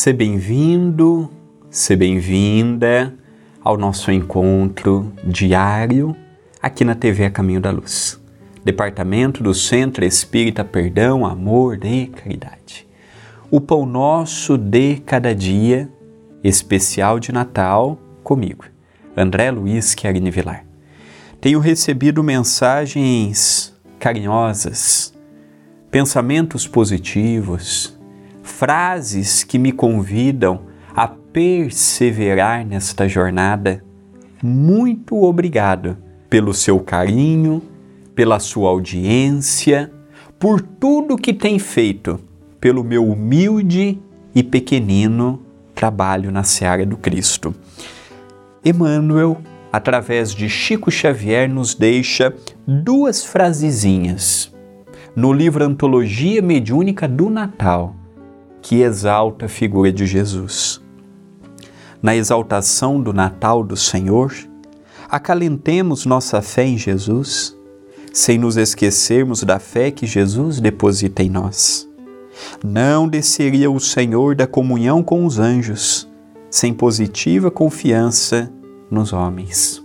Seja bem-vindo, seja bem-vinda ao nosso encontro diário aqui na TV Caminho da Luz, Departamento do Centro Espírita Perdão, Amor e Caridade. O Pão Nosso de Cada Dia, especial de Natal, comigo, André Luiz Querini Vilar. Tenho recebido mensagens carinhosas, pensamentos positivos, frases que me convidam a perseverar nesta jornada. Muito obrigado pelo seu carinho, pela sua audiência, por tudo que tem feito pelo meu humilde e pequenino trabalho na seara do Cristo. Emmanuel, através de Chico Xavier, nos deixa duas frasezinhas no livro Antologia Mediúnica do Natal que exalta a figura de Jesus. Na exaltação do Natal do Senhor, acalentemos nossa fé em Jesus, sem nos esquecermos da fé que Jesus deposita em nós. Não desceria o Senhor da comunhão com os anjos, sem positiva confiança nos homens.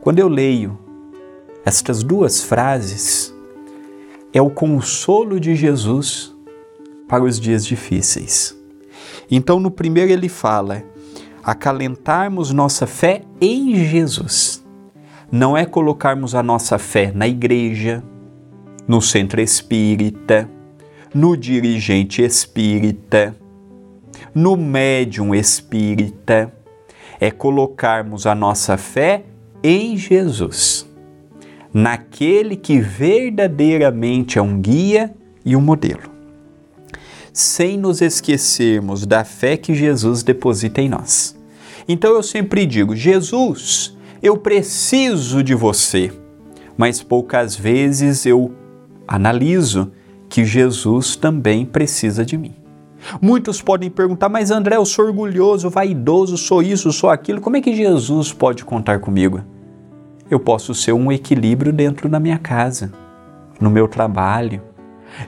Quando eu leio estas duas frases, é o consolo de Jesus para os dias difíceis. Então, no primeiro, ele fala: acalentarmos nossa fé em Jesus. Não é colocarmos a nossa fé na igreja, no centro espírita, no dirigente espírita, no médium espírita. É colocarmos a nossa fé em Jesus, naquele que verdadeiramente é um guia e um modelo sem nos esquecermos da fé que Jesus deposita em nós. Então eu sempre digo: Jesus, eu preciso de você, mas poucas vezes eu analiso que Jesus também precisa de mim. Muitos podem perguntar, mas André, eu sou orgulhoso, vaidoso, sou isso, sou aquilo, como é que Jesus pode contar comigo? Eu posso ser um equilíbrio dentro da minha casa, no meu trabalho,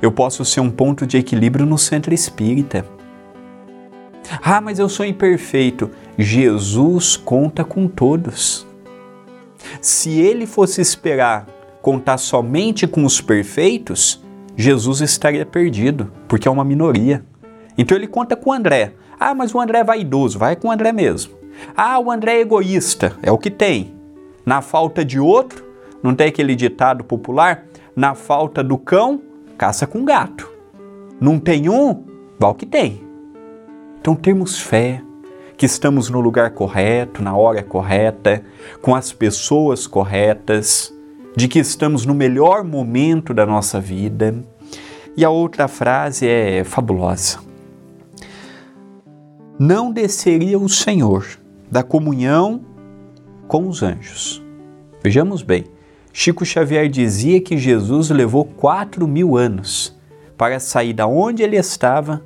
eu posso ser um ponto de equilíbrio no centro espírita. Ah, mas eu sou imperfeito. Jesus conta com todos. Se ele fosse esperar contar somente com os perfeitos, Jesus estaria perdido, porque é uma minoria. Então ele conta com o André. Ah, mas o André é vaidoso, vai com o André mesmo. Ah, o André é egoísta, é o que tem. Na falta de outro, não tem aquele ditado popular? Na falta do cão, caça com gato. Não tem um, vá o que tem. Então temos fé que estamos no lugar correto, na hora correta, com as pessoas corretas, de que estamos no melhor momento da nossa vida. E a outra frase é fabulosa. Não desceria o Senhor da comunhão com os anjos. Vejamos bem, Chico Xavier dizia que Jesus levou quatro mil anos para sair da onde ele estava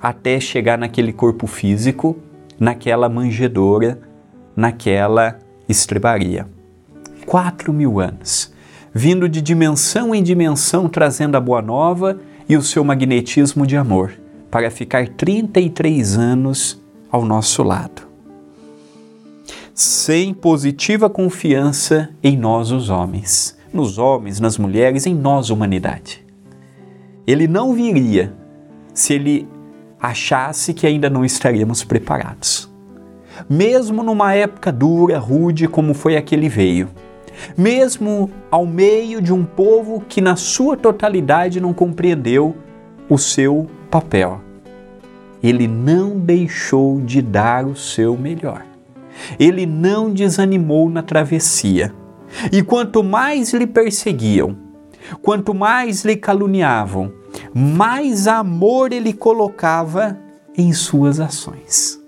até chegar naquele corpo físico, naquela manjedoura, naquela estrebaria. Quatro mil anos, vindo de dimensão em dimensão, trazendo a boa nova e o seu magnetismo de amor, para ficar 33 anos ao nosso lado sem positiva confiança em nós, os homens, nos homens, nas mulheres, em nós, humanidade. Ele não viria se ele achasse que ainda não estaríamos preparados. Mesmo numa época dura, rude, como foi a que ele veio, mesmo ao meio de um povo que, na sua totalidade, não compreendeu o seu papel, ele não deixou de dar o seu melhor ele não desanimou na travessia. E quanto mais lhe perseguiam, quanto mais lhe caluniavam, mais amor ele colocava em suas ações.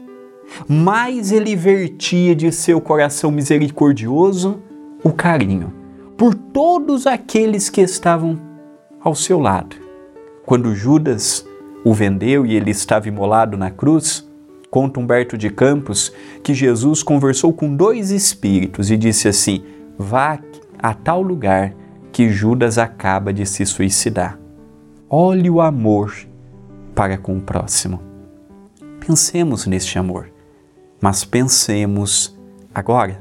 Mais ele vertia de seu coração misericordioso o carinho por todos aqueles que estavam ao seu lado. Quando Judas o vendeu e ele estava imolado na cruz, Conta Humberto de Campos que Jesus conversou com dois espíritos e disse assim: Vá a tal lugar que Judas acaba de se suicidar. Olhe o amor para com o próximo. Pensemos neste amor, mas pensemos agora.